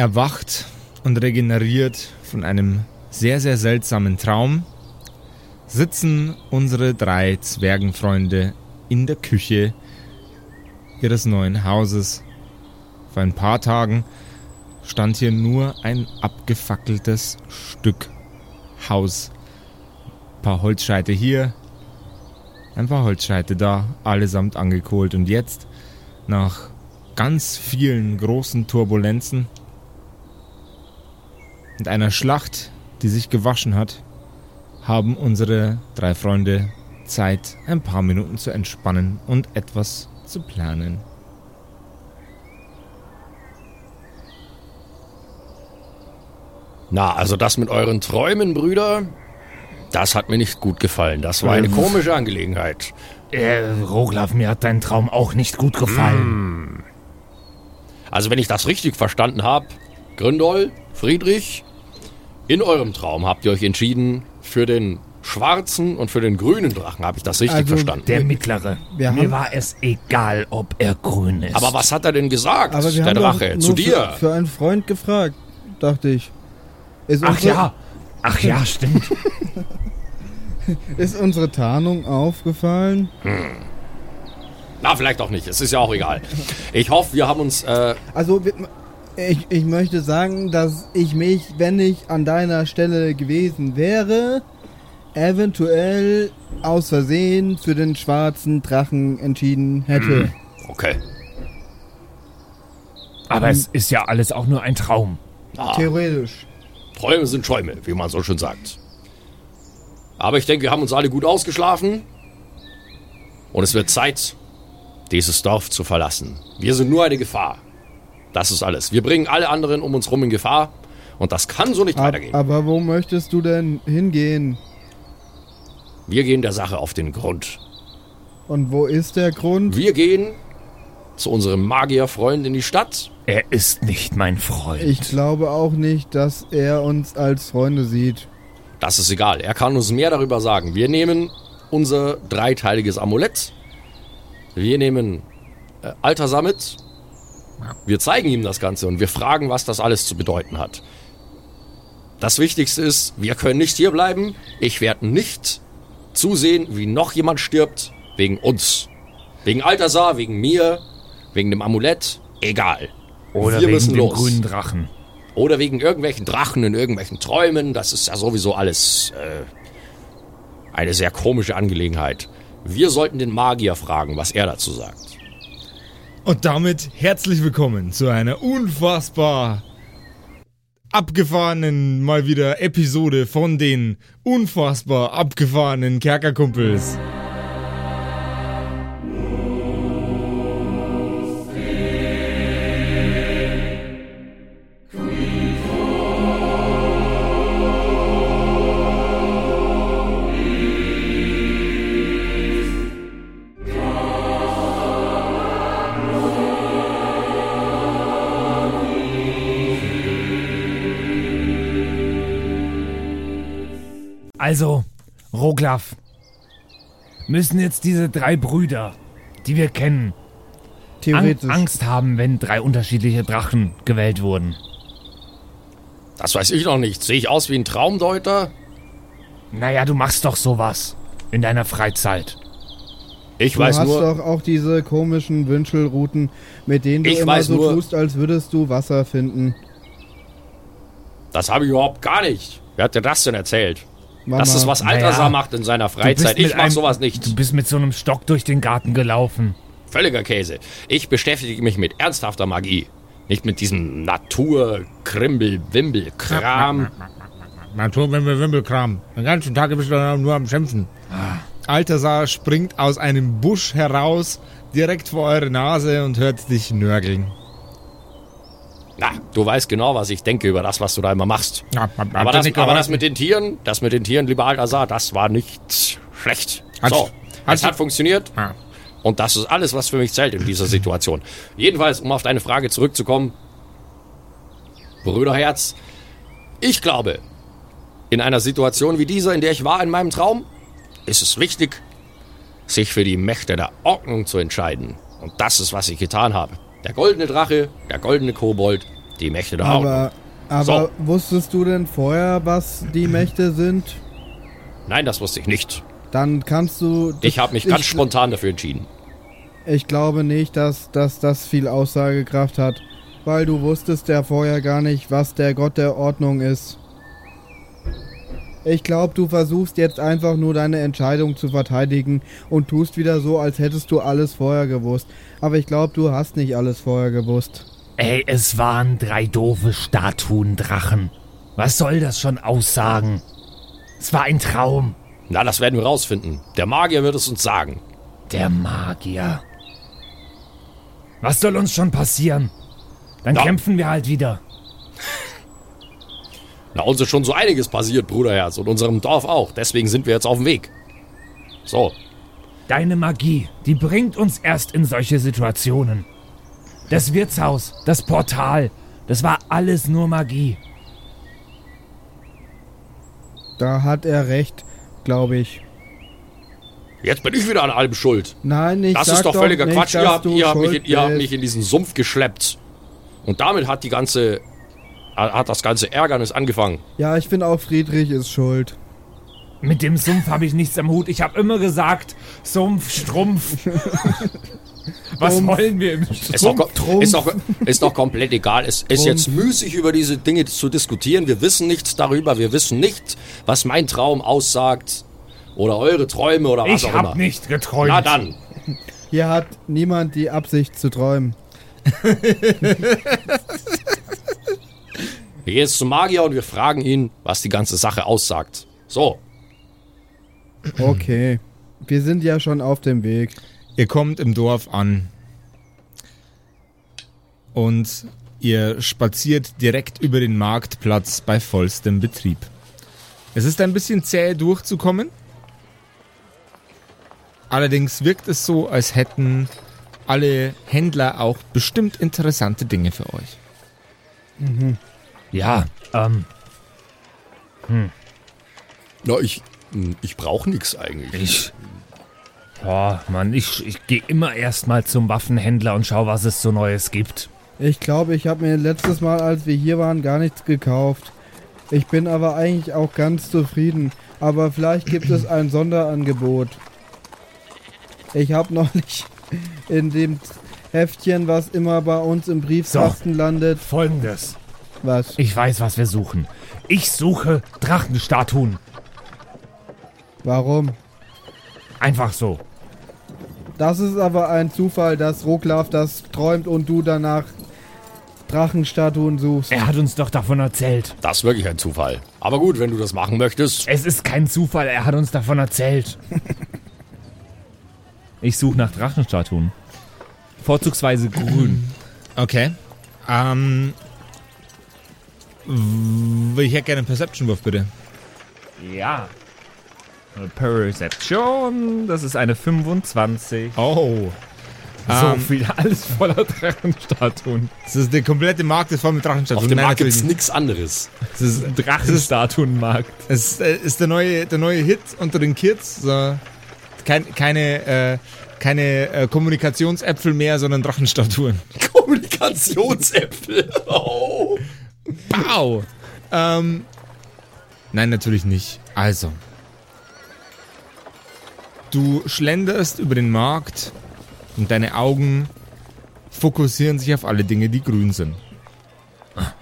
erwacht und regeneriert von einem sehr, sehr seltsamen Traum, sitzen unsere drei Zwergenfreunde in der Küche ihres neuen Hauses. Vor ein paar Tagen stand hier nur ein abgefackeltes Stück Haus. Ein paar Holzscheite hier, ein paar Holzscheite da, allesamt angekohlt. Und jetzt, nach ganz vielen großen Turbulenzen und einer Schlacht, die sich gewaschen hat, haben unsere drei Freunde Zeit, ein paar Minuten zu entspannen und etwas zu planen. Na, also das mit euren Träumen, Brüder, das hat mir nicht gut gefallen. Das war eine Ähm. komische Angelegenheit. Äh, Roglaf, mir hat dein Traum auch nicht gut gefallen. Also wenn ich das richtig verstanden habe, Gründol, Friedrich, in eurem Traum habt ihr euch entschieden für den schwarzen und für den grünen Drachen. Habe ich das richtig Also, verstanden? Der mittlere. Wir mir war es egal, ob er grün ist. Aber was hat er denn gesagt, Aber wir der haben Drache, doch zu dir? Für, für einen Freund gefragt, dachte ich. Ist Ach unsere, ja. Ach ja, stimmt. Ist unsere Tarnung aufgefallen? Na, vielleicht auch nicht. Es ist ja auch egal. Ich hoffe, wir haben uns... Äh, Also, wir- ich, ich möchte sagen, dass ich mich, wenn ich an deiner Stelle gewesen wäre, eventuell aus Versehen für den schwarzen Drachen entschieden hätte. okay. Aber es ist ja alles auch nur ein Traum. Ah, Theoretisch. Träume sind Schäume, wie man so schön sagt. Aber ich denke, wir haben uns alle gut ausgeschlafen. Und es wird Zeit, dieses Dorf zu verlassen. Wir sind nur eine Gefahr. Das ist alles. Wir bringen alle anderen um uns rum in Gefahr. Und das kann so nicht Ab, weitergehen. aber wo möchtest du denn hingehen? Wir gehen der Sache auf den Grund. Und wo ist der Grund? Wir gehen zu unserem Magierfreund in die Stadt. Er ist nicht mein Freund. Ich glaube auch nicht, dass er uns als Freunde sieht. Das ist egal. Er kann uns mehr darüber sagen. Wir nehmen unser dreiteiliges Amulett. Wir nehmen äh, Alter mit. Wir zeigen ihm das Ganze und wir fragen, was das alles zu bedeuten hat. Das Wichtigste ist, wir können nicht hier bleiben. Ich werde nicht zusehen, wie noch jemand stirbt wegen uns. Wegen Altasar, wegen mir, wegen dem Amulett. Egal. Oder wir wegen müssen dem los. grünen Drachen. Oder wegen irgendwelchen Drachen in irgendwelchen Träumen. Das ist ja sowieso alles äh, eine sehr komische Angelegenheit. Wir sollten den Magier fragen, was er dazu sagt. Und damit herzlich willkommen zu einer unfassbar abgefahrenen mal wieder Episode von den unfassbar abgefahrenen Kerkerkumpels. Also, Roglaf, müssen jetzt diese drei Brüder, die wir kennen, Theoretisch. Angst haben, wenn drei unterschiedliche Drachen gewählt wurden. Das weiß ich noch nicht. Sehe ich aus wie ein Traumdeuter? Naja, du machst doch sowas in deiner Freizeit. Ich Du weiß hast nur. doch auch diese komischen Wünschelrouten, mit denen du Ich immer so nur- tust, als würdest du Wasser finden. Das habe ich überhaupt gar nicht. Wer hat dir das denn erzählt? Mama. Das ist, was Naja, Altasar macht in seiner Freizeit. Ich mach einem- sowas nicht. Du bist mit so einem Stock durch den Garten gelaufen. Völliger Käse. Ich beschäftige mich mit ernsthafter Magie. Nicht mit diesem Natur-Krimbel-Wimbel-Kram. Naturwimmelwimmelkram. Den ganzen Tag bist du nur am Schimpfen. Altasar springt aus einem Busch heraus, direkt vor eure Nase und hört dich nörgeln. Na, du weißt genau, was ich denke über das, was du da immer machst. Ja, hab- hab Aber das, aber das mit den Tieren, das mit den Tieren, lieber Altasar, das war nicht schlecht. Hat- so, hat- es hat funktioniert. Ah. Und das ist alles, was für mich zählt in dieser Situation. Jedenfalls, um auf deine Frage zurückzukommen, Brüderherz, ich glaube, in einer Situation wie dieser, in der ich war in meinem Traum, ist es wichtig, sich für die Mächte der Ordnung zu entscheiden. Und das ist, was ich getan habe. Der goldene Drache, der goldene Kobold, Die Mächte der Ordnung. Aber, aber wusstest du denn vorher, was die Mächte sind? Nein, das wusste ich nicht. Dann kannst du. Ich habe mich ganz ich, spontan dafür entschieden. Ich glaube nicht, dass, dass das viel Aussagekraft hat, weil du wusstest ja vorher gar nicht, was der Gott der Ordnung ist. Ich glaube, du versuchst jetzt einfach nur deine Entscheidung zu verteidigen und tust wieder so, als hättest du alles vorher gewusst. Aber ich glaube, du hast nicht alles vorher gewusst. Ey, es waren drei doofe Statuendrachen. Was soll das schon aussagen? Es war ein Traum. Na, das werden wir rausfinden. Der Magier wird es uns sagen. Der Magier. Was soll uns schon passieren? Dann Na. kämpfen wir halt wieder. Na, uns ist schon so einiges passiert, Bruderherz, und unserem Dorf auch. Deswegen sind wir jetzt auf dem Weg. So, Deine Magie, die bringt uns erst in solche Situationen. Das Wirtshaus, das Portal, das war alles nur Magie. Da hat er recht, glaube ich. jetzt bin ich wieder an allem schuld. Nein, ich Das sag ist doch völliger nicht, Quatsch. dass Ihr habt, du ihr, habt mich, in- ihr habt mich in diesen Sumpf geschleppt. Und damit hat die ganze. Hat das ganze Ärgernis angefangen. Ja, ich finde auch Friedrich ist schuld. Mit dem Sumpf habe ich nichts am Hut. Ich habe immer gesagt, Sumpf, Strumpf. Was Sumpf. wollen wir im Ist doch, Strumpf? ist, doch, ist doch komplett egal. Es ist jetzt müßig, über diese Dinge zu diskutieren. Wir wissen nichts darüber. Wir wissen nicht, was mein Traum aussagt. Oder eure Träume oder was Ich auch immer. habe nicht geträumt. Na dann. Hier hat niemand die Absicht zu träumen. Wir gehen jetzt zum Magier und wir fragen ihn, was die ganze Sache aussagt. So, Okay. Wir sind ja schon auf dem Weg. Ihr kommt im Dorf an und ihr spaziert direkt über den Marktplatz bei vollstem Betrieb. Es ist ein bisschen zäh durchzukommen. Allerdings wirkt es so, als hätten alle Händler auch bestimmt interessante Dinge für euch. Ja, ähm, na ich, hm, ich brauche nichts eigentlich. ich. Boah, Mann, ich, ich gehe immer erstmal zum Waffenhändler und schau, was es so Neues gibt. Ich glaube, ich habe mir letztes Mal, als wir hier waren, gar nichts gekauft. Ich bin aber eigentlich auch ganz zufrieden. Aber vielleicht gibt es ein Sonderangebot. Ich habe neulich in dem Heftchen, was immer bei uns im Briefkasten landet, Folgendes. Was? Ich weiß, was wir suchen. Ich suche Drachenstatuen. Warum? Einfach so. Das ist aber ein Zufall, dass Roklav das träumt und du danach Drachenstatuen suchst. Er hat uns doch davon erzählt. Das ist wirklich ein Zufall. Aber gut, wenn du das machen möchtest. Es ist kein Zufall, er hat uns davon erzählt. ich suche nach Drachenstatuen. Vorzugsweise grün. Okay. Ähm. Ich hätte gerne einen Perception-Wurf, bitte. Ja. Perception, das ist eine 25. Oh. So Ähm, viel, alles voller Drachenstatuen. Das ist der komplette Markt ist voll mit Drachenstatuen. Auf dem Nein, Markt gibt's nicht. nichts anderes. Das ist, Drachenstatuenmarkt. es ist, äh, ist der, neue, der neue Hit unter den Kids. So. Kein, keine äh, keine äh, Kommunikationsäpfel mehr, sondern Drachenstatuen. Kommunikationsäpfel. Oh. Wow! Ähm, nein, natürlich nicht. Also. Du schlenderst über den Markt und deine Augen fokussieren sich auf alle Dinge, die grün sind.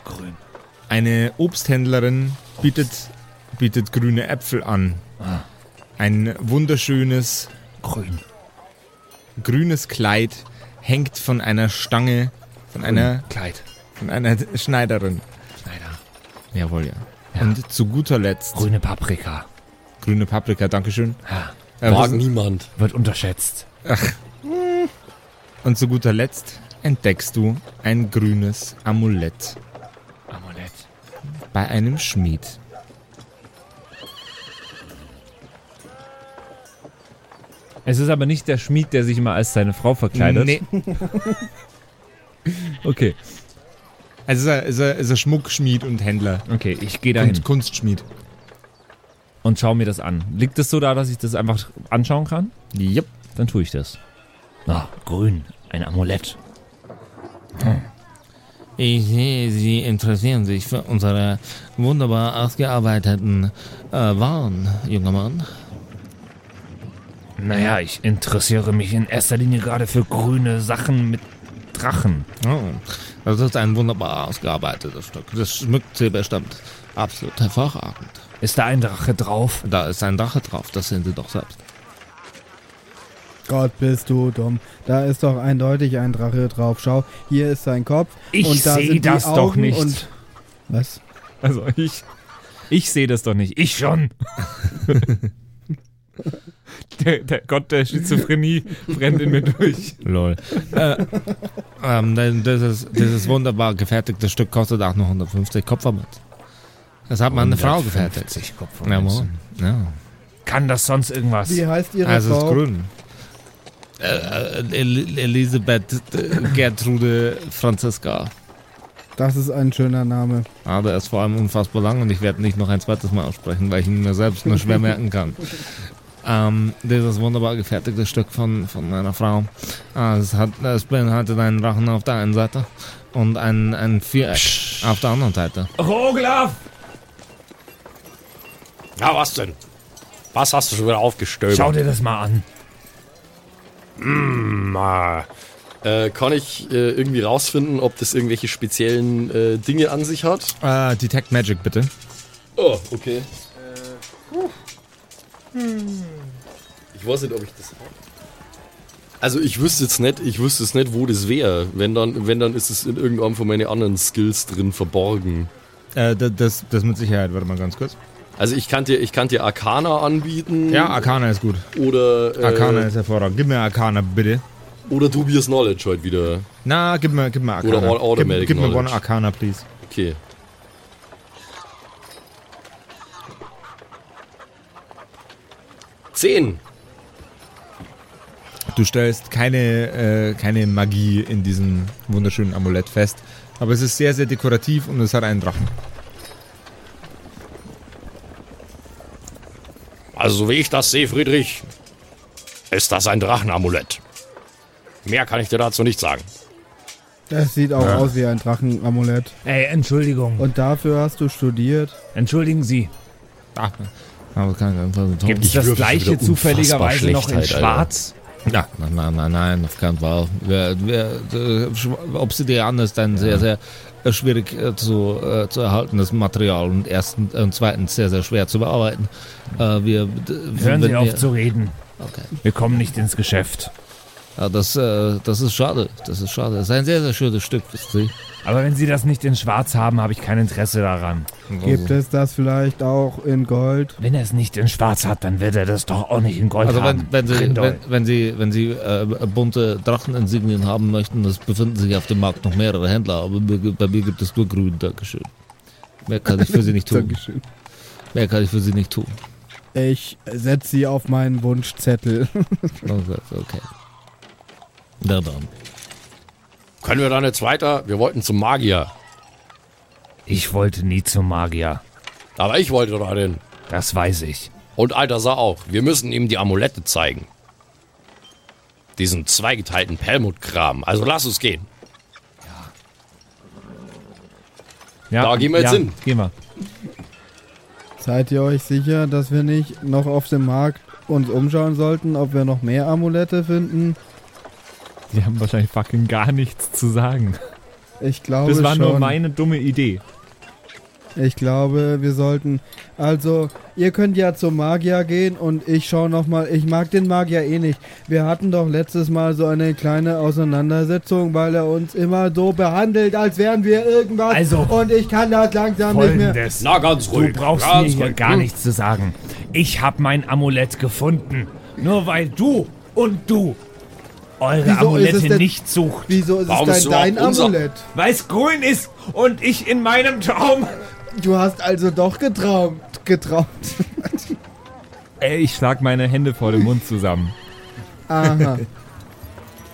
Grün. Eine Obsthändlerin bietet, bietet grüne Äpfel an. Ein wunderschönes Grün. grünes Kleid hängt von einer Stange, von einer, Kleid. von einer Schneiderin. Jawohl, ja. Ja. Und zu guter Letzt Grüne Paprika. grüne Paprika, Dankeschön. Ja. Äh, Mag niemand. Wird unterschätzt. Und zu guter Letzt entdeckst du ein grünes Amulett Amulett. bei einem Schmied. Es ist aber nicht der Schmied, der sich immer als seine Frau verkleidet. Nee, Okay. Also ist er, ist er, ist er Schmuckschmied und Händler. Okay, ich gehe dahin Und Kunstschmied. und schaue mir das an. Liegt es so da, dass ich das einfach anschauen kann? Yep. Dann tue ich das. Ah, grün. Ein Amulett. Ich sehe, Sie interessieren sich für unsere wunderbar ausgearbeiteten äh, Waren, junger Mann. Naja, ich interessiere mich in erster Linie gerade für grüne Sachen mit Drachen. Oh, das ist ein wunderbar ausgearbeitetes Stück. Das schmückt Sie bestimmt absolut hervorragend. Ist da ein Drache drauf? Da ist ein Drache drauf, das sehen Sie doch selbst. Gott, bist du dumm. Da ist doch eindeutig ein Drache drauf. Schau, hier ist sein Kopf. Ich und da seh sind die das doch Augen nicht. Und was? Also ich. Ich sehe das doch nicht. Ich schon. der, der Gott der Schizophrenie brennt in mir durch. Lol. äh, ähm, denn dieses, dieses wunderbar gefertigte Stück kostet auch nur 150 Kupfermünzen. Das hat meine Frau gefertigt. 50 Jawohl. Kopfmünzen. Ja. Kann das sonst irgendwas? Wie heißt ihre Also es ist Frau? grün. Äh, äh, El Elisabeth äh, Gertrude Franziska. Das ist ein schöner Name. Aber er ist vor allem unfassbar lang und ich werde nicht noch ein zweites Mal aussprechen, weil ich ihn mir selbst nur schwer merken kann. Ähm, dieses wunderbar gefertigte Stück von, von meiner Frau. Ah, es, hat, es beinhaltet einen Drachen auf der einen Seite und ein, ein Viereck auf der anderen Seite. Roglaf! Ja, was denn? Was hast du schon wieder aufgestöbert? Schau dir das mal an. mal. Äh, kann ich äh, irgendwie rausfinden, ob das irgendwelche speziellen äh, Dinge an sich hat? Äh, Detect Magic bitte. Oh, okay. Ich weiß nicht, ob ich das habe. Also ich wüsste jetzt nicht, ich wüsste jetzt nicht, wo das wäre. Wenn dann, wenn dann ist es in irgendeinem von meinen anderen Skills drin verborgen. Äh, da- das, das mit Sicherheit, warte mal ganz kurz. Also ich kann dir, ich kann dir Arcana anbieten. Ja, Arcana ist gut. Oder, äh, Arcana ist hervorragend. Gib mir Arcana bitte. oder Dubious Knowledge heute wieder. Na, gib mir, gib mir Arcana. Oder Au- Automatic gib, gib mir one Knowledge. Arcana, please. Okay. Zehn. Du stellst keine, äh, keine Magie in diesem wunderschönen Amulett fest. Aber es ist sehr, sehr dekorativ und es hat einen Drachen. Also so wie ich das sehe, Friedrich, ist das ein Drachenamulett. Mehr kann ich dir dazu nicht sagen. Das sieht auch aus wie ein Drachenamulett. Ey, Entschuldigung. Und dafür hast du studiert. Entschuldigen Sie. Ach, aber kann ich einfach so Gibt es das gleiche zufälligerweise noch in. Schwarz? Ja, nein, nein, nein, nein, auf keinen Fall. Wir, wir, äh, Obsidian ist ein sehr, sehr äh, schwierig äh, zu, äh, zu erhaltenes Material und erstens und zweitens sehr, sehr schwer zu bearbeiten. Äh, wir, Hören Sie auf wir- zu reden. Okay. Wir kommen nicht ins Geschäft. Ja, das, äh, das ist schade. Das ist schade. Das ist ein sehr, sehr schönes Stück, wisst ihr? Aber wenn Sie das nicht in Schwarz haben, habe ich kein Interesse daran. Gibt es das vielleicht auch in Gold? Wenn er es nicht in Schwarz hat, dann wird er das doch auch nicht in Gold Also haben. wenn, wenn Sie, wenn, wenn Sie, wenn Sie äh, bunte Dracheninsignien haben möchten, es befinden sich auf dem Markt noch mehrere Händler, aber bei bei mir gibt es nur grün, Dankeschön. Mehr kann ich für Sie nicht tun. Dankeschön. Mehr kann ich für Sie nicht tun. Ich setze sie auf meinen Wunschzettel. Okay. okay. Na dann. Können wir dann jetzt weiter? Wir wollten zum Magier. Ich wollte nie zum Magier. Aber ich wollte da hin. Das weiß ich. Und Alter auch. Wir müssen ihm die Amulette zeigen. Diesen zweigeteilten Perlmutt-Kram. Also lass uns gehen. Ja, Da gehen wir jetzt ja, hin. Gehen wir. Seid ihr euch sicher, dass wir nicht noch auf dem Markt uns umschauen sollten, ob wir noch mehr Amulette finden? Sie haben wahrscheinlich fucking gar nichts zu sagen. Ich glaube Das war schon. nur meine dumme Idee. Ich glaube, wir sollten. Also, ihr könnt ja zum Magier gehen und ich schau noch mal. Ich mag den Magier eh nicht. Wir hatten doch letztes Mal so eine kleine Auseinandersetzung, weil er uns immer so behandelt, als wären wir irgendwas. Also, und ich kann das langsam nicht mehr. Folgendes. Na, ganz Du ruhig. brauchst mir hier ruhig. gar Hm. nichts zu sagen. Ich habe mein Amulett gefunden. Nur weil du und du eure Wieso ist es Amulette denn- nicht sucht. Wieso ist Warum es dein unser? Amulett? Weil es grün ist und ich in meinem Traum. Du hast also doch getraumt. Getraumt. Ey, ich schlag meine Hände vor dem Mund zusammen. Aha.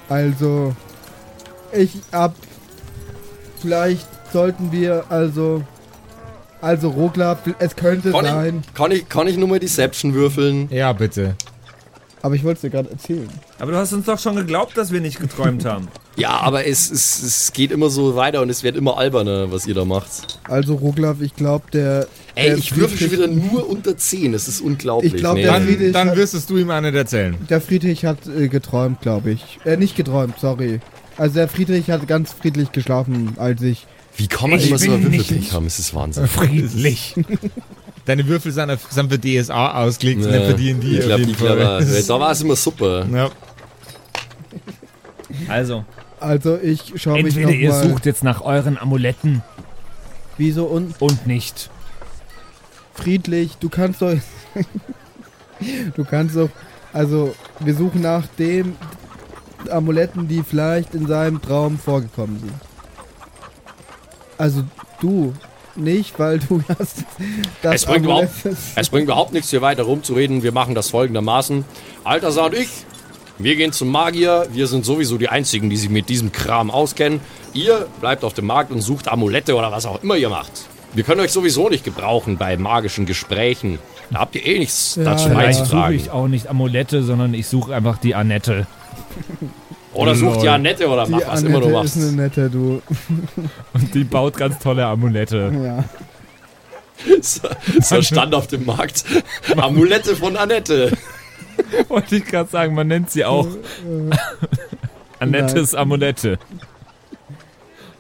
Also, ich hab. Vielleicht sollten wir also. Also, Rogla, es könnte Kann sein. ich, kann, ich, kann ich nur mal Deception würfeln? Ja, bitte. Aber ich wollte es dir gerade erzählen. Aber du hast uns doch schon geglaubt, dass wir nicht geträumt haben. Ja, aber es, es, es geht immer so weiter und es wird immer alberner, was ihr da macht. Also Roglaf, ich glaube, der... Ey, der ich würfel schon wieder nur unter 10. Das ist unglaublich. Ich glaub, Nee. der Dann, Friedrich dann hat- wirst es du ihm nicht erzählen. Der Friedrich hat äh, geträumt, glaube ich. Äh, nicht geträumt, sorry. Also der Friedrich hat ganz friedlich geschlafen, als ich... Wie kann man Ich immer so bin ein nicht- Würfelpech haben? Es ist Wahnsinn. Friedlich. Deine Würfel sind, auf, sind für DSA ausgelegt, Ja, nicht für D&D. ich auf glaube, jeden die Fall. Da war es immer super. Ja. Also, Also ich schaue mich entweder ihr sucht jetzt nach euren Amuletten Wieso und und nicht. friedlich, du kannst doch... du kannst doch... Also, wir suchen nach dem Amuletten, die vielleicht in seinem Traum vorgekommen sind. Also du nicht, weil du hast das Es bringt überhaupt- Es bringt überhaupt nichts, hier weiter rumzureden. Wir machen das folgendermaßen. Altersar und ich, wir gehen zum Magier. Wir sind sowieso die Einzigen, die sich mit diesem Kram auskennen. Ihr bleibt auf dem Markt und sucht Amulette oder was auch immer ihr macht. Wir können euch sowieso nicht gebrauchen bei magischen Gesprächen. Da habt ihr eh nichts Ja, dazu ja. Vielleicht suche beizutragen. ich auch nicht Amulette, sondern ich suche einfach die Annette. Oder sucht Lol. ja Annette oder Die mach was immer du Annette machst. ist eine nette, du. Und die baut ganz tolle Amulette. Ja. So, so stand auf dem Markt. Amulette von Annette. Wollte ich gerade sagen, man nennt sie auch Annettes Amulette.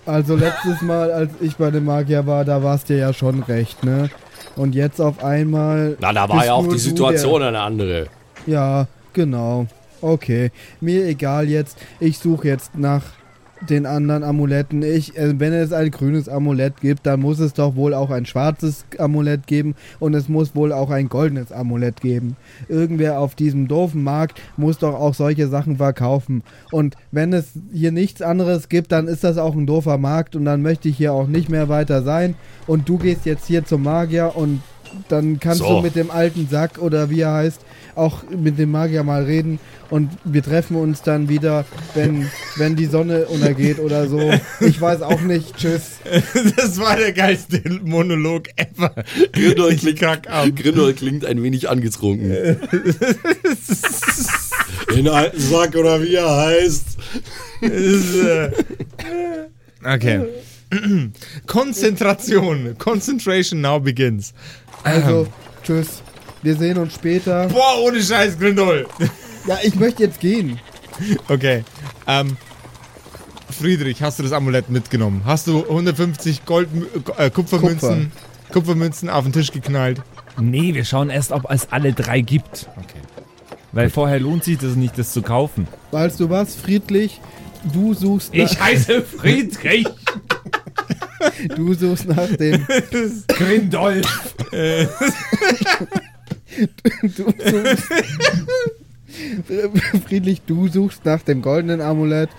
Also letztes Mal, als ich bei dem Magier war, da warst dir ja schon recht, ne? Und jetzt auf einmal. Na, da war ja auch die du Situation eine andere. Der, ja, genau. Okay. Mir egal jetzt. Ich suche jetzt nach den anderen Amuletten. Ich, äh, wenn es ein grünes Amulett gibt, dann muss es doch wohl auch ein schwarzes Amulett geben und es muss wohl auch ein goldenes Amulett geben. Irgendwer auf diesem doofen Markt muss doch auch solche Sachen verkaufen. Und wenn es hier nichts anderes gibt, dann ist das auch ein doofer Markt und dann möchte ich hier auch nicht mehr weiter sein. Und du gehst jetzt hier zum Magier und dann kannst So. du mit dem alten Sack oder wie er heißt, auch mit dem Magier mal reden und wir treffen uns dann wieder, wenn, wenn die Sonne untergeht oder so. Ich weiß auch nicht. Tschüss. Das war der geilste Monolog ever. Grindol Ich klingt. Grindol klingt ein wenig angetrunken. Den alten Sack oder wie er heißt. Okay. Konzentration. Concentration now begins. Also, tschüss. Wir sehen uns später. Boah, ohne Scheiß, Grindol. Ja, ich möchte jetzt gehen. Okay. Ähm, Friedrich, hast du das Amulett mitgenommen? Hast du 150 Gold, äh, Kupfermünzen, Kupfermünzen auf den Tisch geknallt? Nee, wir schauen erst, ob es alle drei gibt. Okay. Weil vorher lohnt sich das nicht, das zu kaufen. Weißt du was, friedlich? Du suchst, nach, Ich heiße Friedrich du suchst nach dem. Grindolf. Du suchst, friedlich, du suchst nach dem goldenen Amulett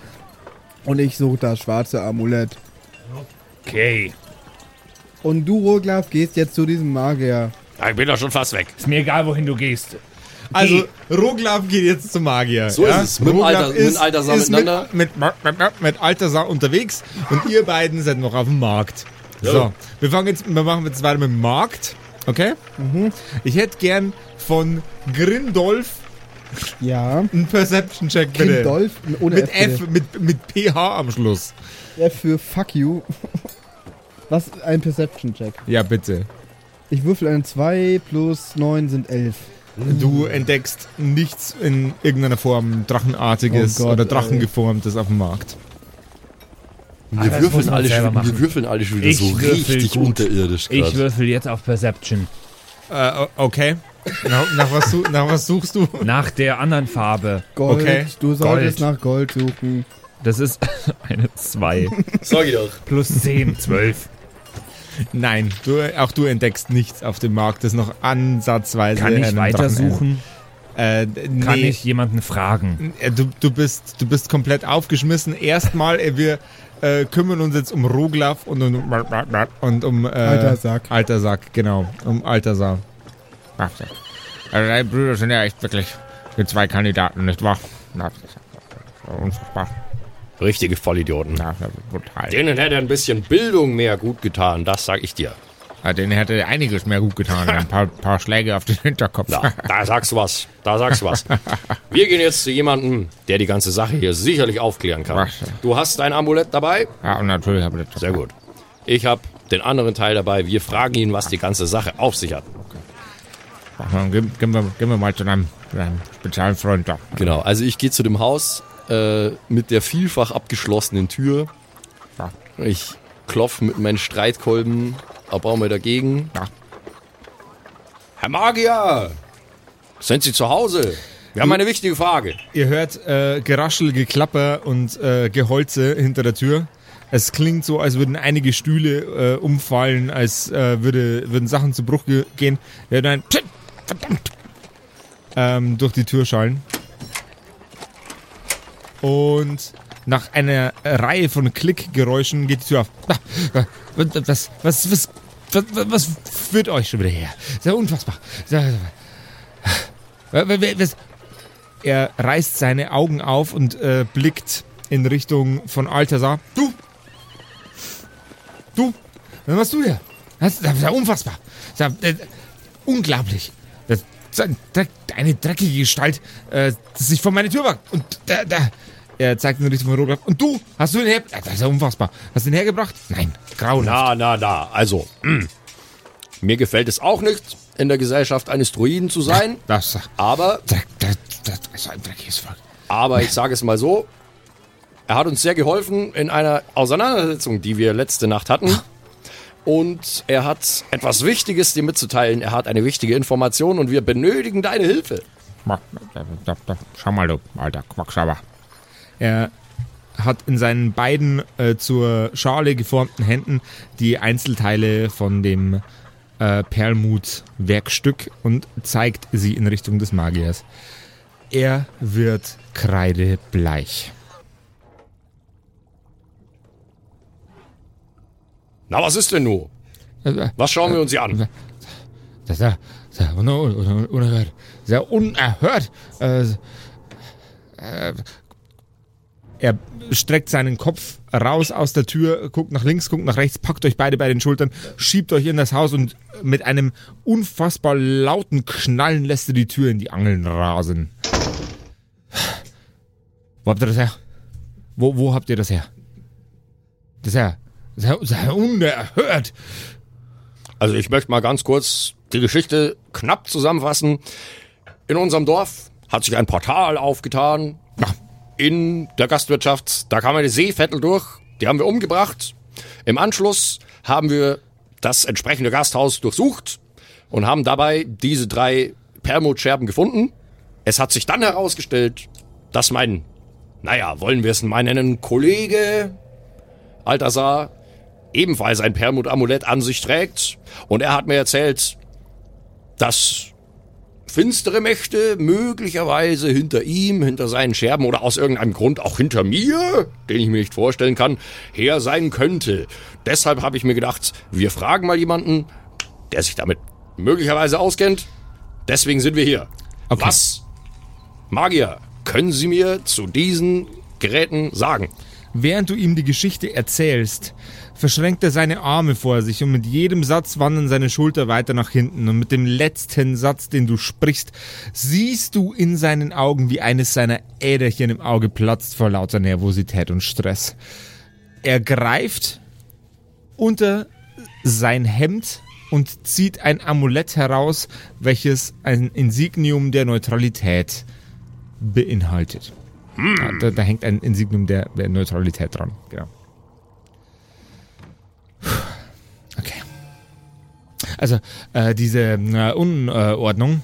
und ich suche das schwarze Amulett. Okay. Und du, Roglaf, gehst jetzt zu diesem Magier. Ja, ich bin doch schon fast weg. Ist mir egal, wohin du gehst. Also, Roglaf geht jetzt zum Magier. So ist es. Mit Roglaf Alter- mit dem Altersar ist miteinander. Mit, mit, mit, mit Altersar unterwegs und ihr beiden seid noch auf dem Markt. Ja. So, wir fangen jetzt, wir machen jetzt weiter mit dem Markt. Okay? Ich hätte gern von Grindolf Ja. einen Perception-Check, bitte. Grindolf ohne Mit F. F, mit, mit PH am Schluss. F für Fuck you. Was ein Perception-Check. Ja, bitte. Ich würfel eine 2 plus 9 sind 11. Du entdeckst nichts in irgendeiner Form Drachenartiges Oh Gott, oder ey. Drachengeformtes auf dem Markt. Wir, würfeln alle schon, wir würfeln alle schon wieder Ich so richtig gut. unterirdisch Ich grad. würfel jetzt auf Perception. Äh, okay. Nach, nach, was, nach was suchst du? Nach der anderen Farbe. Gold. Okay. Du solltest Gold. nach Gold suchen. Das ist eine 2. Sag ich doch. Plus 10, 12. Nein, du, auch du entdeckst nichts auf dem Markt, das noch ansatzweise. Kann ich weitersuchen? Äh, nee. Kann ich jemanden fragen? Äh, Du, du, bist, du bist komplett aufgeschmissen. Erstmal, äh, wir äh, kümmern uns jetzt um Roglaf und um, und um äh, Alter Sack. Alter Sack, genau. Um ja. Also deine Brüder sind ja echt wirklich die zwei Kandidaten, nicht wahr? Unfassbar. Richtige Vollidioten. Ja, brutal. Denen hätte ein bisschen Bildung mehr gut getan, das sag ich dir. Ja, den hätte einiges mehr gut getan. Ein paar, paar Schläge auf den Hinterkopf. Da, da sagst du was. Da sagst du was. Wir gehen jetzt zu jemandem, der die ganze Sache hier sicherlich aufklären kann. Du hast dein Amulett dabei? Ja, und natürlich habe ich das. Sehr gut. Ich habe den anderen Teil dabei. Wir fragen ihn, was die ganze Sache auf sich hat. Dann gehen, gehen, wir, gehen wir mal zu einem, zu einem Spezialfreund da. Genau, also ich gehe zu dem Haus äh, mit der vielfach abgeschlossenen Tür. Ich klopf mit meinen Streitkolben, erbaue mir dagegen. Ja. Herr Magier! Sind Sie zu Hause? Wir haben eine wichtige Frage. Ihr hört äh, Geraschel, Geklapper und äh, Geholze hinter der Tür. Es klingt so, als würden einige Stühle äh, umfallen, als äh, würde, würden Sachen zu Bruch ge gehen. Ihr hört ein Psst, verdammt ähm, durch die Tür schallen. Und nach einer Reihe von Klickgeräuschen geht die Tür auf. Ah, äh, Was, was, was, was, was führt euch schon wieder her? Sehr unfassbar. Er reißt seine Augen auf und äh, blickt in Richtung von Altasar. Du! Du! Was machst du hier? Das, ist ja unfassbar. Das ist ja, äh, unglaublich. Das, ist eine dreckige Gestalt, äh, das sich vor meine Tür wagt. Und da, da. Er zeigt in Richtung von Robert. Und du? Hast du ihn her... Das ist ja unfassbar. Hast du ihn hergebracht? Nein. Grauenhaft. Na, na, na, also, hm. mir gefällt es auch nicht, in der Gesellschaft eines Druiden zu sein, Das, aber, das, das, das ist ein dreckiges Volk. aber ich sage es mal so, er hat uns sehr geholfen in einer Auseinandersetzung, die wir letzte Nacht hatten. Und er hat etwas Wichtiges dir mitzuteilen. Er hat eine wichtige Information und wir benötigen deine Hilfe. Schau mal, du alter Quackschauer. Er hat in seinen beiden äh, zur Schale geformten Händen die Einzelteile von dem äh, Perlmut-Werkstück und zeigt sie in Richtung des Magiers. Er wird kreidebleich. Na, was ist denn nun? Was schauen wir uns hier an? Das ist ja unerhört. Sehr unerhört. Äh, äh, er streckt seinen Kopf raus aus der Tür, guckt nach links, guckt nach rechts, packt euch beide bei den Schultern, schiebt euch in das Haus und mit einem unfassbar lauten Knallen lässt er die Tür in die Angeln rasen. Wo habt ihr das her? Wo, wo habt ihr das her? Das ja, das ja, das ja unerhört. Also ich möchte mal ganz kurz die Geschichte knapp zusammenfassen. In unserem Dorf hat sich ein Portal aufgetan. Ja. In der Gastwirtschaft, da kam eine Seevettel durch, die haben wir umgebracht. Im Anschluss haben wir das entsprechende Gasthaus durchsucht und haben dabei diese drei Permutscherben gefunden. Es hat sich dann herausgestellt, dass mein, naja, wollen wir es mal nennen, Kollege Altasar ebenfalls ein Permut-Amulett an sich trägt. Und er hat mir erzählt, dass finstere Mächte möglicherweise hinter ihm, hinter seinen Scherben oder aus irgendeinem Grund auch hinter mir, den ich mir nicht vorstellen kann, her sein könnte. Deshalb habe ich mir gedacht, wir fragen mal jemanden, der sich damit möglicherweise auskennt. Deswegen sind wir hier. Okay. Was, Magier, können Sie mir zu diesen Geräten sagen? Während du ihm die Geschichte erzählst, verschränkt er seine Arme vor sich und mit jedem Satz wandern seine Schulter weiter nach hinten und mit dem letzten Satz, den du sprichst, siehst du in seinen Augen, wie eines seiner Äderchen im Auge platzt vor lauter Nervosität und Stress. Er greift unter sein Hemd und zieht ein Amulett heraus, welches ein Insignium der Neutralität beinhaltet. Ja, da, da hängt ein Insignium der, der Neutralität dran. Genau. Also, äh, diese äh, Unordnung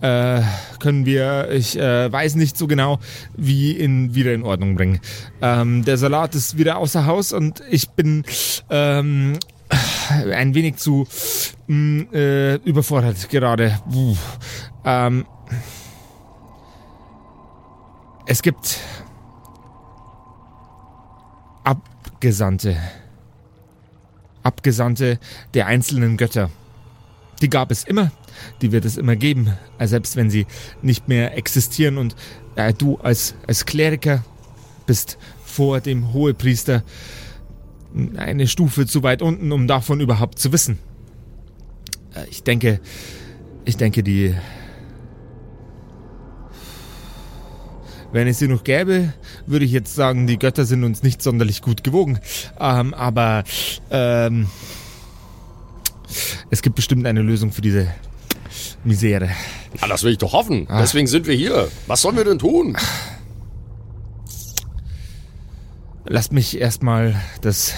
äh, können wir, ich äh, weiß nicht so genau, wie in, wieder in Ordnung bringen. Ähm, der Salat ist wieder außer Haus und ich bin ähm, ein wenig zu mh, äh, überfordert gerade. Ähm, es gibt Abgesandte. Abgesandte der einzelnen Götter. Die gab es immer, die wird es immer geben, äh, selbst wenn sie nicht mehr existieren. Und äh, du als, als Kleriker bist vor dem Hohepriester eine Stufe zu weit unten, um davon überhaupt zu wissen. Äh, Ich denke, ich denke, die. Wenn es sie noch gäbe, würde ich jetzt sagen, die Götter sind uns nicht sonderlich gut gewogen. Ähm, aber ähm, es gibt bestimmt eine Lösung für diese Misere. Na, das will ich doch hoffen. Ah. Deswegen sind wir hier. Was sollen wir denn tun? Lasst mich erstmal das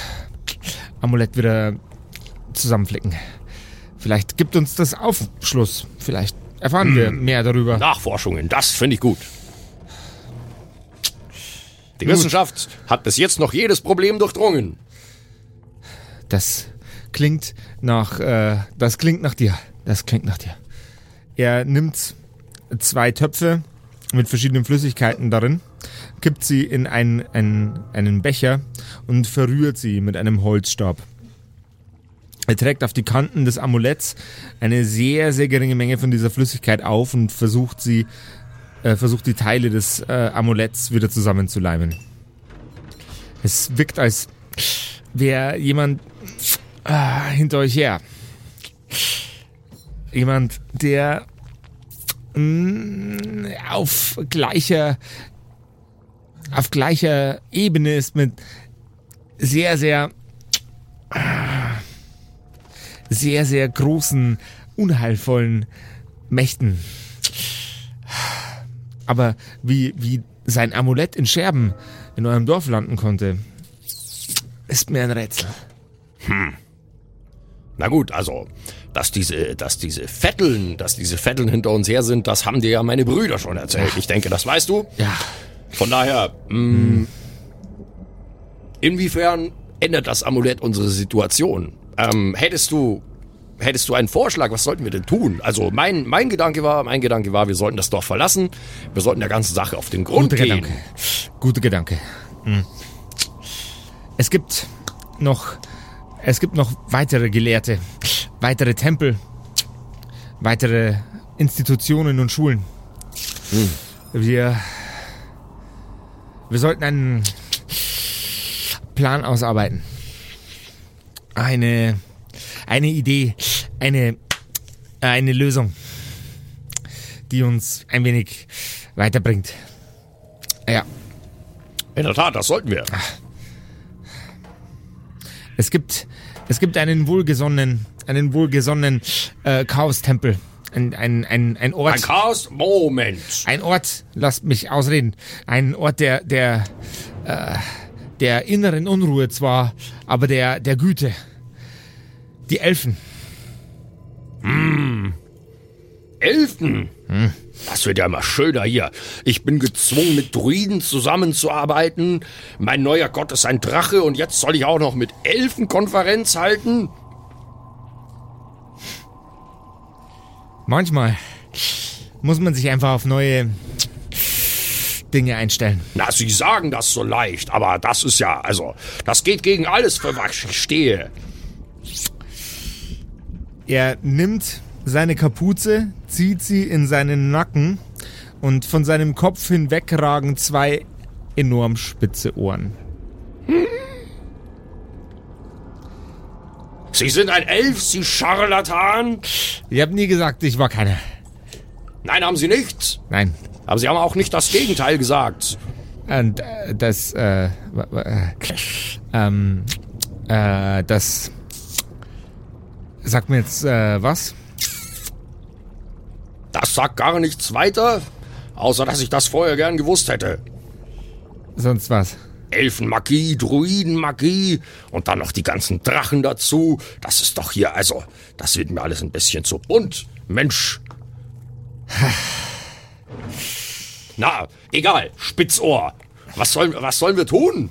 Amulett wieder zusammenflicken. Vielleicht gibt uns das Aufschluss. Vielleicht erfahren wir mehr darüber. Nachforschungen, das finde ich gut. Die Wissenschaft hat bis jetzt noch jedes Problem durchdrungen. Das klingt nach, äh, das klingt nach dir. Das klingt nach dir. Er nimmt zwei Töpfe mit verschiedenen Flüssigkeiten darin, kippt sie in einen, einen, einen Becher und verrührt sie mit einem Holzstab. Er trägt auf die Kanten des Amuletts eine sehr, sehr geringe Menge von dieser Flüssigkeit auf und versucht sie, äh, versucht die Teile des äh, Amuletts wieder zusammenzuleimen. Es wirkt, als wäre jemand äh, hinter euch her. Jemand, der mh, auf gleicher auf gleicher Ebene ist mit sehr, sehr sehr, sehr großen, unheilvollen Mächten. Aber wie, wie sein Amulett in Scherben in eurem Dorf landen konnte, ist mir ein Rätsel. Na gut, also, dass diese, dass diese Vetteln, dass diese Vetteln hinter uns her sind, das haben dir ja meine Brüder schon erzählt. Ich denke, das weißt du. Ja, Von daher, mh, inwiefern ändert das Amulett unsere Situation? Ähm, hättest du, hättest du einen Vorschlag? Was sollten wir denn tun? Also mein, mein Gedanke war, mein Gedanke war, wir sollten das Dorf verlassen. Wir sollten der ganzen Sache auf den Grund guter gehen. Gedanke. Guter Gedanke. Hm. Es gibt noch, es gibt noch weitere Gelehrte, weitere Tempel, weitere Institutionen und Schulen. Wir, wir sollten einen Plan ausarbeiten. Eine, eine Idee, eine, eine Lösung, die uns ein wenig weiterbringt. Ja, In der Tat, das sollten wir. es gibt, es gibt einen wohlgesonnenen, einen wohlgesonnenen äh, Chaos-Tempel. Ein, ein, ein, ein Ort. Ein Chaos? Moment. Ein Ort, lasst mich ausreden. Ein Ort der, der, äh, der inneren Unruhe zwar, aber der, der Güte. Die Elfen. Elfen. Das wird ja immer schöner hier. Ich bin gezwungen, mit Druiden zusammenzuarbeiten. Mein neuer Gott ist ein Drache und jetzt soll ich auch noch mit Elfen Konferenz halten? Manchmal muss man sich einfach auf neue Dinge einstellen. Na, Sie sagen das so leicht, aber das ist ja, also, das geht gegen alles, für was ich stehe. Er nimmt seine Kapuze, zieht sie in seinen Nacken und von seinem Kopf hinweg ragen zwei enorm spitze Ohren. Sie sind ein Elf, Sie Scharlatan? Ich habe nie gesagt, ich war keiner. Nein, haben Sie nicht. Nein. Aber Sie haben auch nicht das Gegenteil gesagt. Und äh, das, äh, äh, ähm, äh, das sagt mir jetzt äh, was? Das sagt gar nichts weiter, außer dass ich das vorher gern gewusst hätte. Sonst was? Elfenmagie, Druidenmagie und dann noch die ganzen Drachen dazu. Das ist doch hier, also, das wird mir alles ein bisschen zu bunt. Mensch. Na, egal, Spitzohr. Was sollen, was sollen wir tun?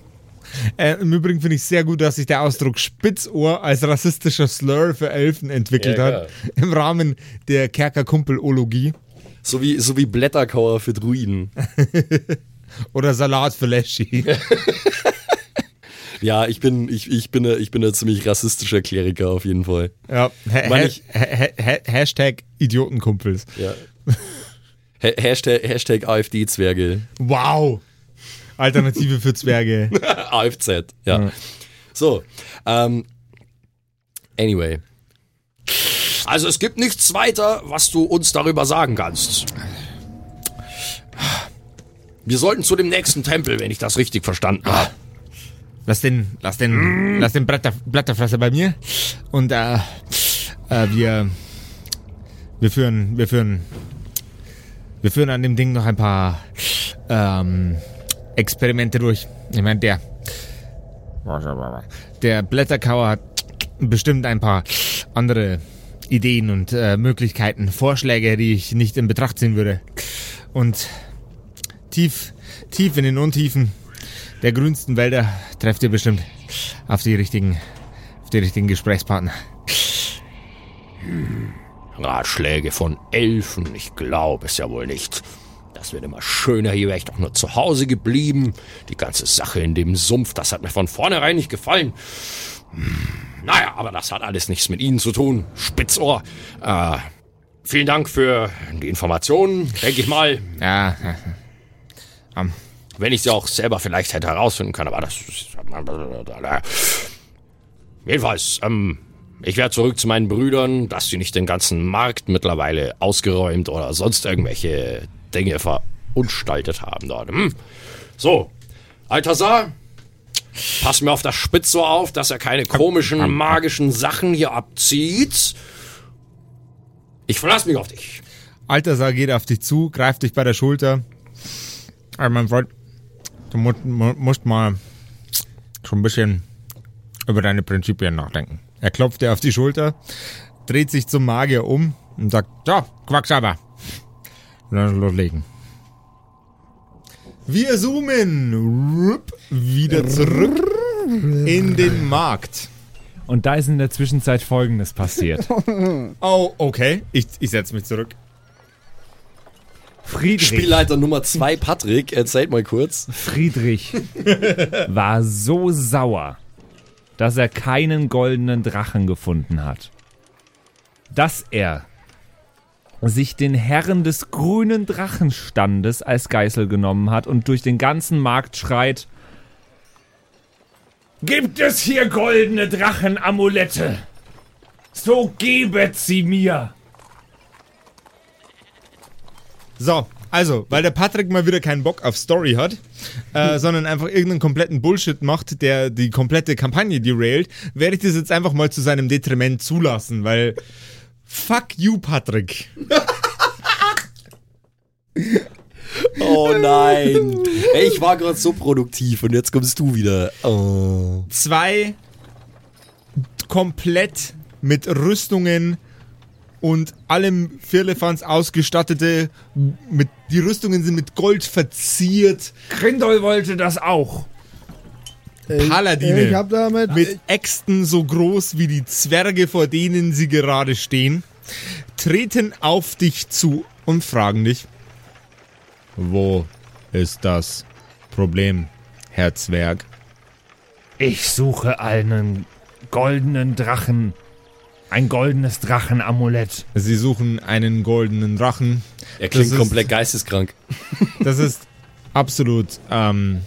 Äh, Im Übrigen finde ich sehr gut, dass sich der Ausdruck Spitzohr als rassistischer Slur für Elfen entwickelt Ja, hat. Im Rahmen der Kerkerkumpelologie. So wie, so wie Blätterkauer für Druiden. Oder Salat für Leschi. Ja, ich bin, ich, ich bin, ein- ich bin ein ziemlich rassistischer Kleriker auf jeden Fall. ja. Ha ha ha ha Hashtag Idiotenkumpels. Ja. Ha Hashtag, Hashtag AfD-Zwerge. Wow. Alternative für Zwerge. AFZ, ja. So, ähm, anyway. Also es gibt nichts weiter, was du uns darüber sagen kannst. Wir sollten zu dem nächsten Tempel, wenn ich das richtig verstanden habe. Lass den, lass den, lass den Blätter, Blätterfresser bei mir. Und äh, äh, wir, wir führen, wir führen, wir führen an dem Ding noch ein paar ähm, Experimente durch. Ich meine, der, der Blätterkauer hat bestimmt ein paar andere Ideen und äh, Möglichkeiten, Vorschläge, die ich nicht in Betracht ziehen würde. Und tief, tief in den Untiefen der grünsten Wälder trefft ihr bestimmt auf die richtigen, auf die richtigen Gesprächspartner. Ratschläge von Elfen, ich glaube es ja wohl nicht. Das wird immer schöner, hier wäre ich doch nur zu Hause geblieben. Die ganze Sache in dem Sumpf, das hat mir von vornherein nicht gefallen. Hm, Naja, aber das hat alles nichts mit Ihnen zu tun. Spitzohr. Äh, vielen Dank für die Informationen, denke ich mal. Ja, ähm, Wenn ich sie auch selber vielleicht hätte herausfinden können, aber das. Jedenfalls, ähm, ich werde zurück zu meinen Brüdern, dass sie nicht den ganzen Markt mittlerweile ausgeräumt oder sonst irgendwelche Dinge verunstaltet haben dort. Hm? So, Altasar, pass mir auf das Spitzohr auf, dass er keine komischen, magischen Sachen hier abzieht. Ich verlasse mich auf dich. Altasar geht auf dich zu, greift dich bei der Schulter. Aber mein Freund, du musst, mu- musst mal schon ein bisschen über deine Prinzipien nachdenken. Er klopft dir auf die Schulter, dreht sich zum Magier um und sagt, so, Quacksalber. Und dann loslegen. Wir zoomen Rup, wieder zurück in den Markt. Und da ist in der Zwischenzeit Folgendes passiert. Oh, okay. Ich, ich setze mich zurück. Friedrich, Spielleiter Nummer zwei, Patrick, erzählt mal kurz. Friedrich war so sauer, dass er keinen goldenen Drachen gefunden hat. Dass er sich den Herren des grünen Drachenstandes als Geißel genommen hat und durch den ganzen Markt schreit: Gibt es hier goldene Drachenamulette? So gebet sie mir! So, also, weil der Patrick mal wieder keinen Bock auf Story hat, äh, sondern einfach irgendeinen kompletten Bullshit macht, der die komplette Kampagne derailt, werde ich das jetzt einfach mal zu seinem Detriment zulassen, weil fuck you, Patrick. Oh nein. Ich war gerade so produktiv und jetzt kommst du wieder. Oh. Zwei komplett mit Rüstungen und allem Firlefanz ausgestattete, mit, die Rüstungen sind mit Gold verziert, Grindol wollte das auch. Ich, Paladine. Ich hab damit. mit Äxten so groß wie die Zwerge, vor denen sie gerade stehen, treten auf dich zu und fragen dich, wo ist das Problem, Herr Zwerg? Ich suche einen goldenen Drachen. Ein goldenes Drachenamulett. Sie suchen einen goldenen Drachen. Er klingt Das ist- komplett geisteskrank. Das ist absolut ähm,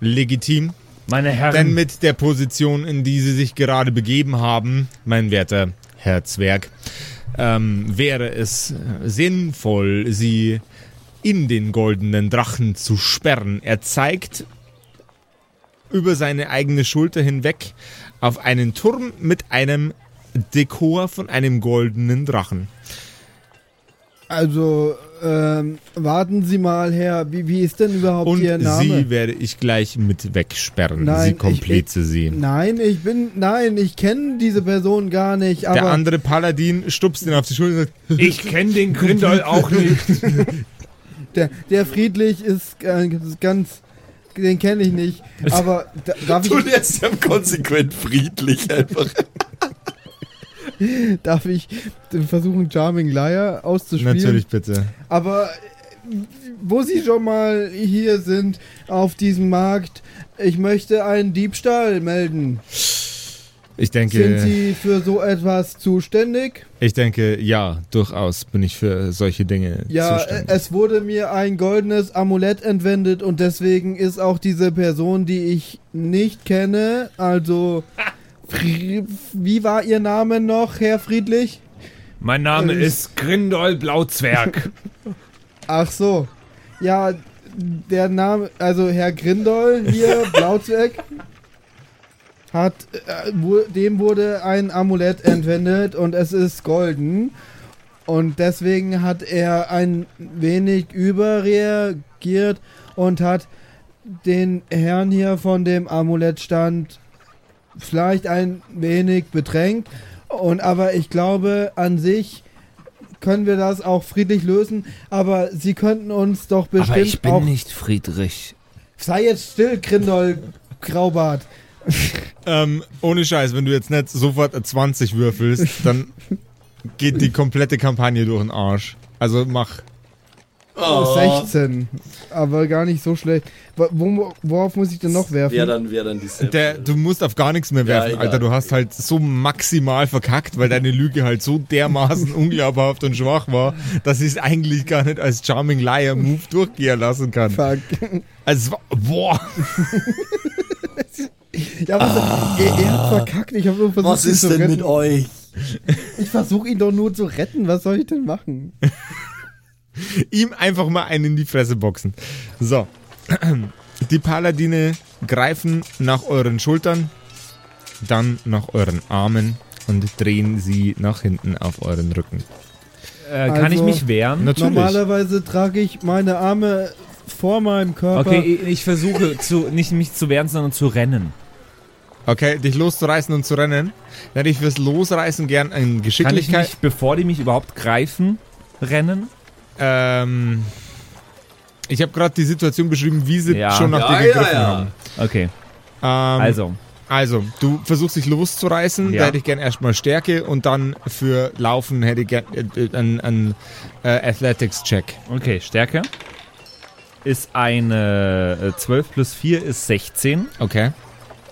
legitim. Meine Herren, Denn mit der Position, in die sie sich gerade begeben haben, mein werter Herr Zwerg, ähm, wäre es sinnvoll, sie in den goldenen Drachen zu sperren. Er zeigt über seine eigene Schulter hinweg auf einen Turm mit einem Dekor von einem goldenen Drachen. Also, ähm, warten Sie mal her, wie, wie ist denn überhaupt Und Ihr Name? sie werde ich gleich mit wegsperren. Nein, sie ich- komplett sie. Nein, ich bin, nein, ich kenne diese Person gar nicht, aber Der andere Paladin stupst ihn auf die Schulter und sagt, ich kenne den Grindol auch nicht. der, der Friedlich ist äh, ganz, den kenne ich nicht, aber da, darf, Du ich, lässt ja konsequent friedlich einfach. darf ich versuchen, Charming Liar auszuspielen? Natürlich bitte. Aber äh, wo Sie schon mal hier sind, auf diesem Markt, ich möchte einen Diebstahl melden. Ich Sind denke, Sie für so etwas zuständig? ich denke, ja, durchaus bin ich für solche Dinge Ja, zuständig. es wurde mir ein goldenes Amulett entwendet und deswegen ist auch diese Person, die ich nicht kenne, also wie war Ihr Name noch, Herr Friedlich? Mein Name Äh, ist Grindol Blauzwerg. Ach so. Ja, der Name, also Herr Grindol hier, Blauzwerg, hat, äh, dem wurde ein Amulett entwendet und es ist golden. Und deswegen hat er ein wenig überreagiert und hat den Herrn hier von dem Amulettstand vielleicht ein wenig bedrängt. Und aber ich glaube, an sich können wir das auch friedlich lösen. Aber Sie könnten uns doch bestimmt Aber ich bin auch. nicht Friedrich. Sei jetzt still, Grindol Graubart. Ähm, ohne Scheiß, wenn du jetzt nicht sofort eine 20 würfelst, dann geht die komplette Kampagne durch den Arsch. Also mach. Oh. 16. Aber gar nicht so schlecht. Wo- Wo, worauf muss ich denn noch werfen? Wer dann, wer dann die Der, du musst auf gar nichts mehr Ja, werfen, egal. Alter. Du hast halt so maximal verkackt, weil deine Lüge halt so dermaßen unglaubhaft und schwach war, dass ich es eigentlich gar nicht als Charming Liar Move durchgehen lassen kann. Fuck. Also, es war, boah. Ja, aber er, er hat verkackt. Ich habe nur versucht, Was ist denn retten. mit euch? Ich versuche ihn doch nur zu retten. Was soll ich denn machen? ihm einfach mal einen in die Fresse boxen. So. Die Paladine greifen nach euren Schultern, dann nach euren Armen und drehen sie nach hinten auf euren Rücken. Äh, kann ich Also, mich wehren? Natürlich. Normalerweise trage ich meine Arme vor meinem Körper. Okay, ich, ich versuche zu, nicht mich zu wehren, sondern zu rennen. Okay, dich loszureißen und zu rennen. Dann hätte ich fürs Losreißen gern eine Kann ich Geschicklichkeit. nicht, bevor die mich überhaupt greifen, rennen? Ähm, ich habe gerade die Situation beschrieben, wie sie Ja. schon nach Ja, dir gegriffen ja, ja. haben. Okay, Ähm, also. Also, du versuchst dich loszureißen, Ja. da hätte ich gern erstmal Stärke und dann für Laufen hätte ich gern äh, äh, einen, einen äh, Athletics-Check. Okay, Stärke ist eine äh, 12 plus 4 ist 16 Okay.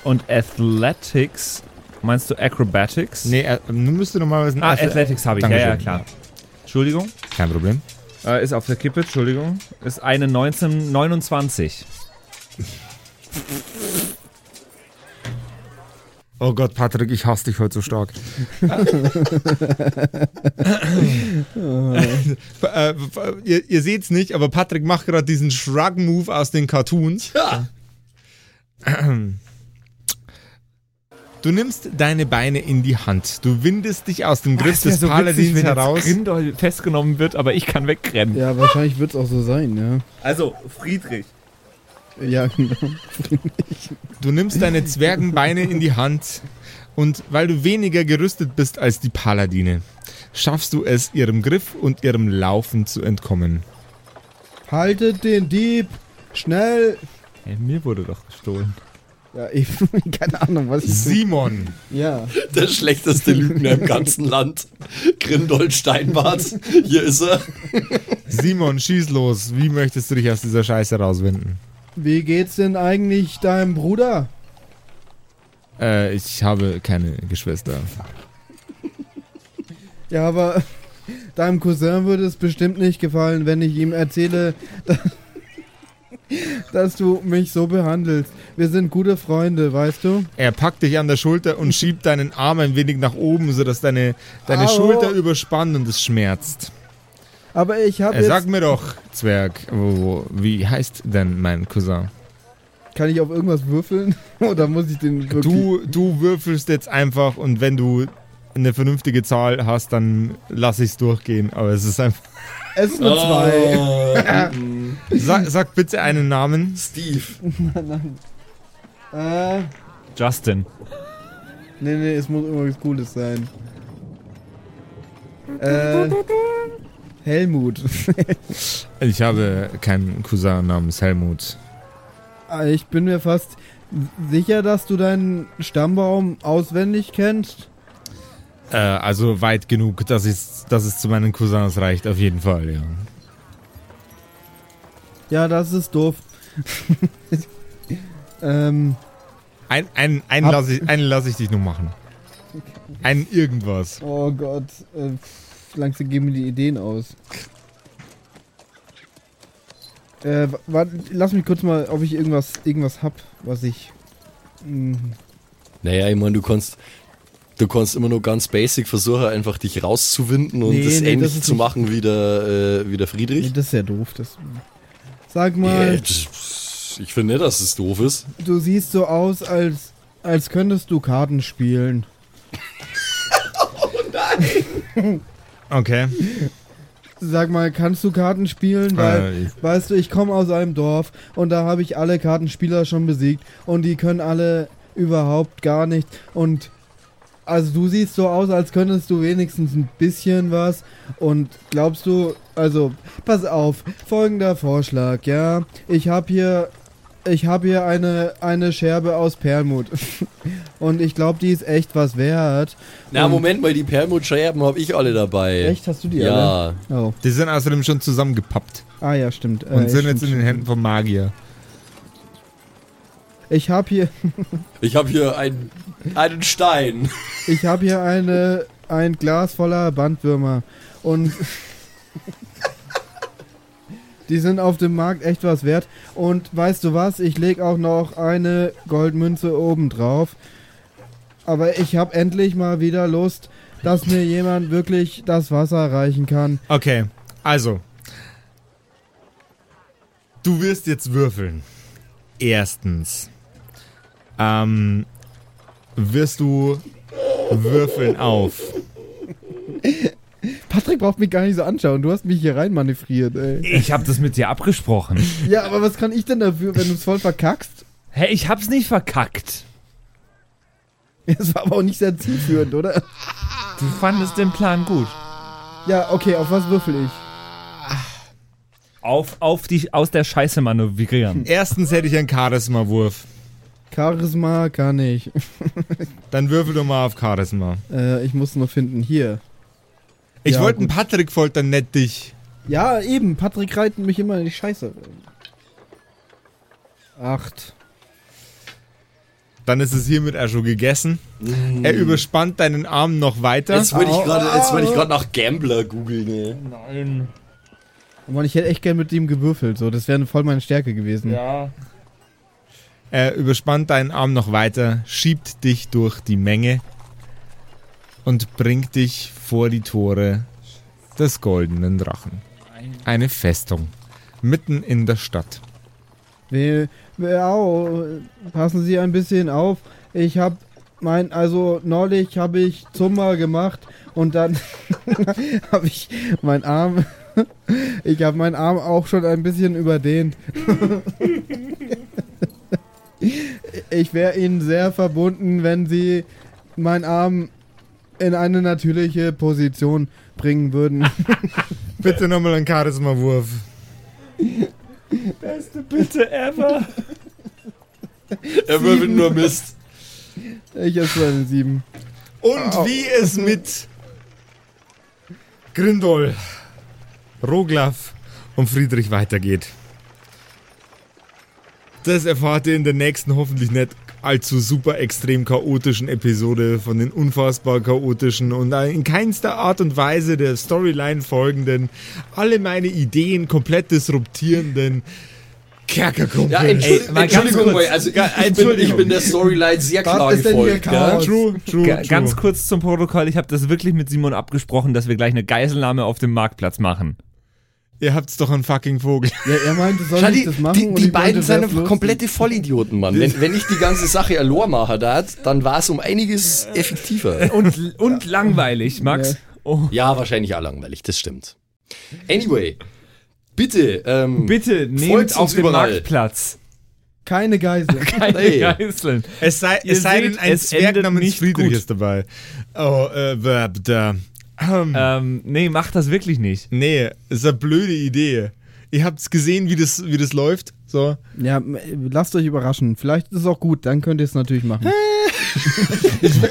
und Athletics, meinst du Acrobatics? Nee, äh, du müsstest normalerweise Ah, Athlet- Athletics habe ich, ja, ja, klar. Entschuldigung, Kein Problem. Äh, ist auf der Kippe, Entschuldigung. Ist eine 19, 29. Oh Gott, Patrick, ich hasse dich heute so stark. äh, ihr ihr seht's nicht, aber Patrick macht gerade diesen Shrug-Move aus den Cartoons. Ja. Du nimmst deine Beine in die Hand. Du windest dich aus dem Griff des so Paladins witzig, wenn heraus. jetzt Grindol festgenommen wird, aber ich kann wegrennen. Ja, wahrscheinlich wird es auch so sein, ja. Also, Friedrich. Ja, genau. Du nimmst deine Zwergenbeine in die Hand und weil du weniger gerüstet bist als die Paladine, schaffst du es, ihrem Griff und ihrem Laufen zu entkommen. Haltet den Dieb! Schnell! Hey, mir wurde doch gestohlen. Ja, ich keine Ahnung, was ich. Simon, Ja. Der schlechteste Lügner im ganzen Land. Grindold Steinbart. Hier ist er. Simon, schieß los. Wie möchtest du dich aus dieser Scheiße rauswinden? Wie geht's denn eigentlich deinem Bruder? Äh, ich habe keine Geschwister. Ja, aber deinem Cousin würde es bestimmt nicht gefallen, wenn ich ihm erzähle, dass, dass du mich so behandelst. Wir sind gute Freunde, weißt du? Er packt dich an der Schulter und schiebt deinen Arm ein wenig nach oben, sodass deine, deine Au. Schulter überspannt und es schmerzt. Aber ich habe jetzt... sag mir doch, Zwerg, wo, wie heißt denn mein Cousin? Kann ich auf irgendwas würfeln? Oder muss ich den wirklich... Du, du würfelst jetzt einfach und wenn du eine vernünftige Zahl hast, dann lass ich's durchgehen. Aber es ist einfach. Es ist eine zwei. Oh, Sag, sag bitte einen Namen. Steve. Äh, Justin. nee, nee, es muss irgendwas Cooles sein. Äh, Helmut. Ich habe keinen Cousin namens Helmut. Ah, ich bin mir fast sicher, dass du deinen Stammbaum auswendig kennst. Äh, also weit genug, dass es, dass es zu meinen Cousins reicht, auf jeden Fall, ja. Ja, das ist doof. ähm, Ein, ein, einen lasse ich, einen lass ich dich noch machen. Einen irgendwas. oh Gott. Äh, langsam gehen mir die Ideen aus. Äh, warte, lass mich kurz mal, ob ich irgendwas, irgendwas hab, was ich. Mh, Naja, ich meine, du kannst. Du kannst immer nur ganz basic versuchen, einfach dich rauszuwinden und Nee, das nee, ähnlich das zu machen wie der, äh, wie der Nee, Friedrich. das ist ja doof. Das, sag mal, das- ich finde nicht, dass es doof ist. du siehst so aus, als, als könntest du Karten spielen. Okay. Sag mal, kannst du Karten spielen? Weil, Äh, weißt du, ich komme aus einem Dorf und da habe ich alle Kartenspieler schon besiegt und die können alle überhaupt gar nicht. Und also du siehst so aus, als könntest du wenigstens ein bisschen was. Und glaubst du, also pass auf, folgender Vorschlag, ja. Ich habe hier, ich habe hier eine, eine Scherbe aus Perlmut. und ich glaube, die ist echt was wert. Na, Und- Moment mal, die Perlmutt-Scherben habe ich alle dabei. Echt, hast du die Ja. alle? Oh, die sind außerdem schon zusammengepappt ah ja, stimmt. und Äh, sind stimmt, jetzt in den. Händen vom Magier. Ich habe hier, Ich habe hier ein, einen Stein. Ich habe hier eine, ein Glas voller Bandwürmer und die sind auf dem Markt echt was wert. Und weißt du was? Ich leg auch noch eine Goldmünze oben drauf. Aber ich habe endlich mal wieder Lust, dass mir jemand wirklich das Wasser reichen kann. Okay, also. Du wirst jetzt würfeln. Erstens. Ähm, wirst du würfeln auf. Patrick braucht mich gar nicht so anschauen. Du hast mich hier rein manövriert, ey. Ich hab das mit dir abgesprochen. Ja, aber was kann ich denn dafür, wenn du es voll verkackst? Hä, ich hab's nicht verkackt. Es war aber auch nicht sehr zielführend, oder? Du fandest den Plan gut. Ja, okay, auf was würfel ich? Auf, auf dich aus der Scheiße manövrieren. Erstens hätte ich einen Charisma-Wurf. Charisma kann ich. Dann würfel du mal auf Charisma. Äh, ich muss nur finden. Hier. Ich Ja, wollte einen. Patrick foltern, nicht dich. Ja, eben. Patrick reitet mich immer in die Scheiße. Acht. Dann ist es hiermit auch schon gegessen. Er überspannt deinen Arm noch weiter. Jetzt würde ich gerade, jetzt würde ich au. gerade nach Gambler googeln. ey. Nein. Oh Mann, ich hätte echt gern mit ihm gewürfelt. So, das wäre voll meine Stärke gewesen. Ja. Er überspannt deinen Arm noch weiter, schiebt dich durch die Menge und bringt dich vor die Tore des goldenen Drachen. Eine Festung. Mitten in der Stadt. We, au, passen Sie ein bisschen auf. Ich habe mein, also neulich habe ich Zumba gemacht und dann habe ich meinen Arm, ich habe meinen Arm auch schon ein bisschen überdehnt. ich wäre Ihnen sehr verbunden, wenn Sie meinen Arm in eine natürliche Position bringen würden. Bitte nochmal einen Charisma-Wurf. Beste Bitte ever. Er würfelt nur Mist. Ich habe so eine 7. Und wie es mit Grindol, Roglaf und Friedrich weitergeht. Das erfahrt ihr in der nächsten hoffentlich nicht allzu super extrem chaotischen Episode von den unfassbar chaotischen und in keinster Art und Weise der Storyline folgenden, alle meine Ideen komplett disruptierenden Kerkerkumpel. Ja, Entschuldigung, Ey, Entschuldigung kurz. also ich, ich, bin, ich bin der Storyline sehr Was klar ist denn hier gefolgt. Ja? Chaos? True, true, true. ganz kurz zum Protokoll, ich habe das wirklich mit Simon abgesprochen, dass wir gleich eine Geiselnahme auf dem Marktplatz machen. Ihr habt's doch einen fucking Vogel. Ja, er meinte, soll Schau, ich die, das machen? die, die ich beiden sind komplette Vollidioten, Mann. Wenn, wenn ich die ganze Sache machen darf, dann war es um einiges effektiver. Und, und langweilig, Max. Ja. Oh. Ja, wahrscheinlich auch langweilig, das stimmt. Anyway, bitte, ähm, Bitte nehmt auf überall. Marktplatz Keine Geisel. keine Hey. Geiseln. Es sei, es sei denn, ein es Zwerg namens nicht Friedrich gut. ist dabei. Oh, äh, da. Ähm, Ähm, nee, mach das wirklich nicht. nee, ist eine blöde Idee. Ihr habt's gesehen, wie das, wie das läuft. So. Ja, lasst euch überraschen. Vielleicht ist es auch gut, dann könnt ihr es natürlich machen. Ich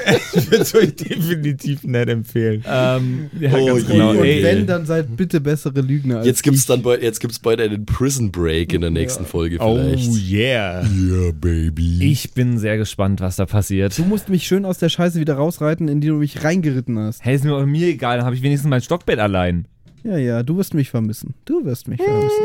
würde es euch definitiv nicht empfehlen. Ähm, ja, Oh ganz genau. Und Ey, wenn, dann seid bitte bessere Lügner als jetzt gibt's ich. dann bald, jetzt gibt's bald einen Prison Break in der nächsten Folge Oh vielleicht. yeah. yeah, baby. Ich bin sehr gespannt, was da passiert. Du musst mich schön aus der Scheiße wieder rausreiten, in die du mich reingeritten hast. Hey, ist mir, mir egal, dann habe ich wenigstens mein Stockbett allein. Ja, ja, du wirst mich vermissen. Du wirst mich vermissen.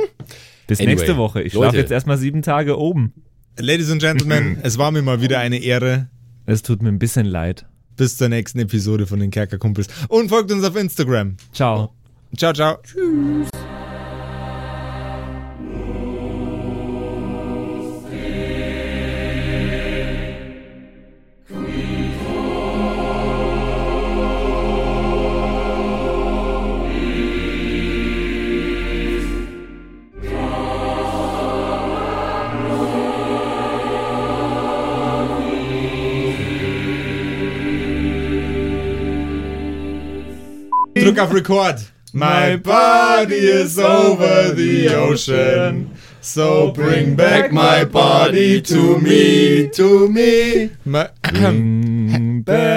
Bis Anyway, nächste Woche. Ich schlafe jetzt erstmal sieben Tage oben. Ladies and Gentlemen, es war mir mal wieder eine Ehre. Es tut mir ein bisschen leid. Bis zur nächsten Episode von den Kerkerkumpels. Und folgt uns auf Instagram. Ciao. Ciao, ciao. Auf Record. My body is over the ocean. So bring back my body to me, to me. My Bring back.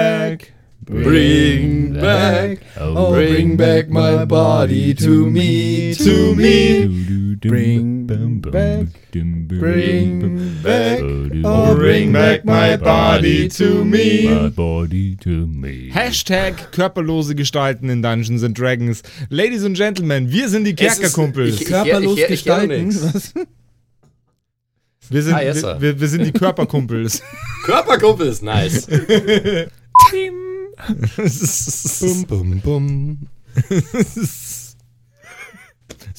Bring back, Oh, bring back my body to me, to me. Bring back, bring back, oh, bring back my body to me. My body to me. Hashtag körperlose Gestalten in Dungeons and Dragons. Ladies and Gentlemen, wir sind die Kerkerkumpels. Körperlos ich- ich- ich höre gestalten. Was? Wir sind, Ah, yes, wir, wir, wir sind die Körperkumpels. Körperkumpel ist nice. so bum, bum.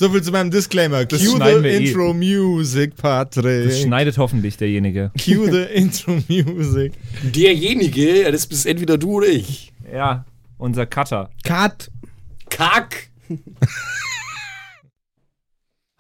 viel zu meinem Disclaimer. Das Cue the eh. Intro Music, Patrick. Das schneidet hoffentlich derjenige. Cue the Intro Music. Derjenige, ja, das bist entweder du oder ich. Ja, unser Cutter. Cut. Kack.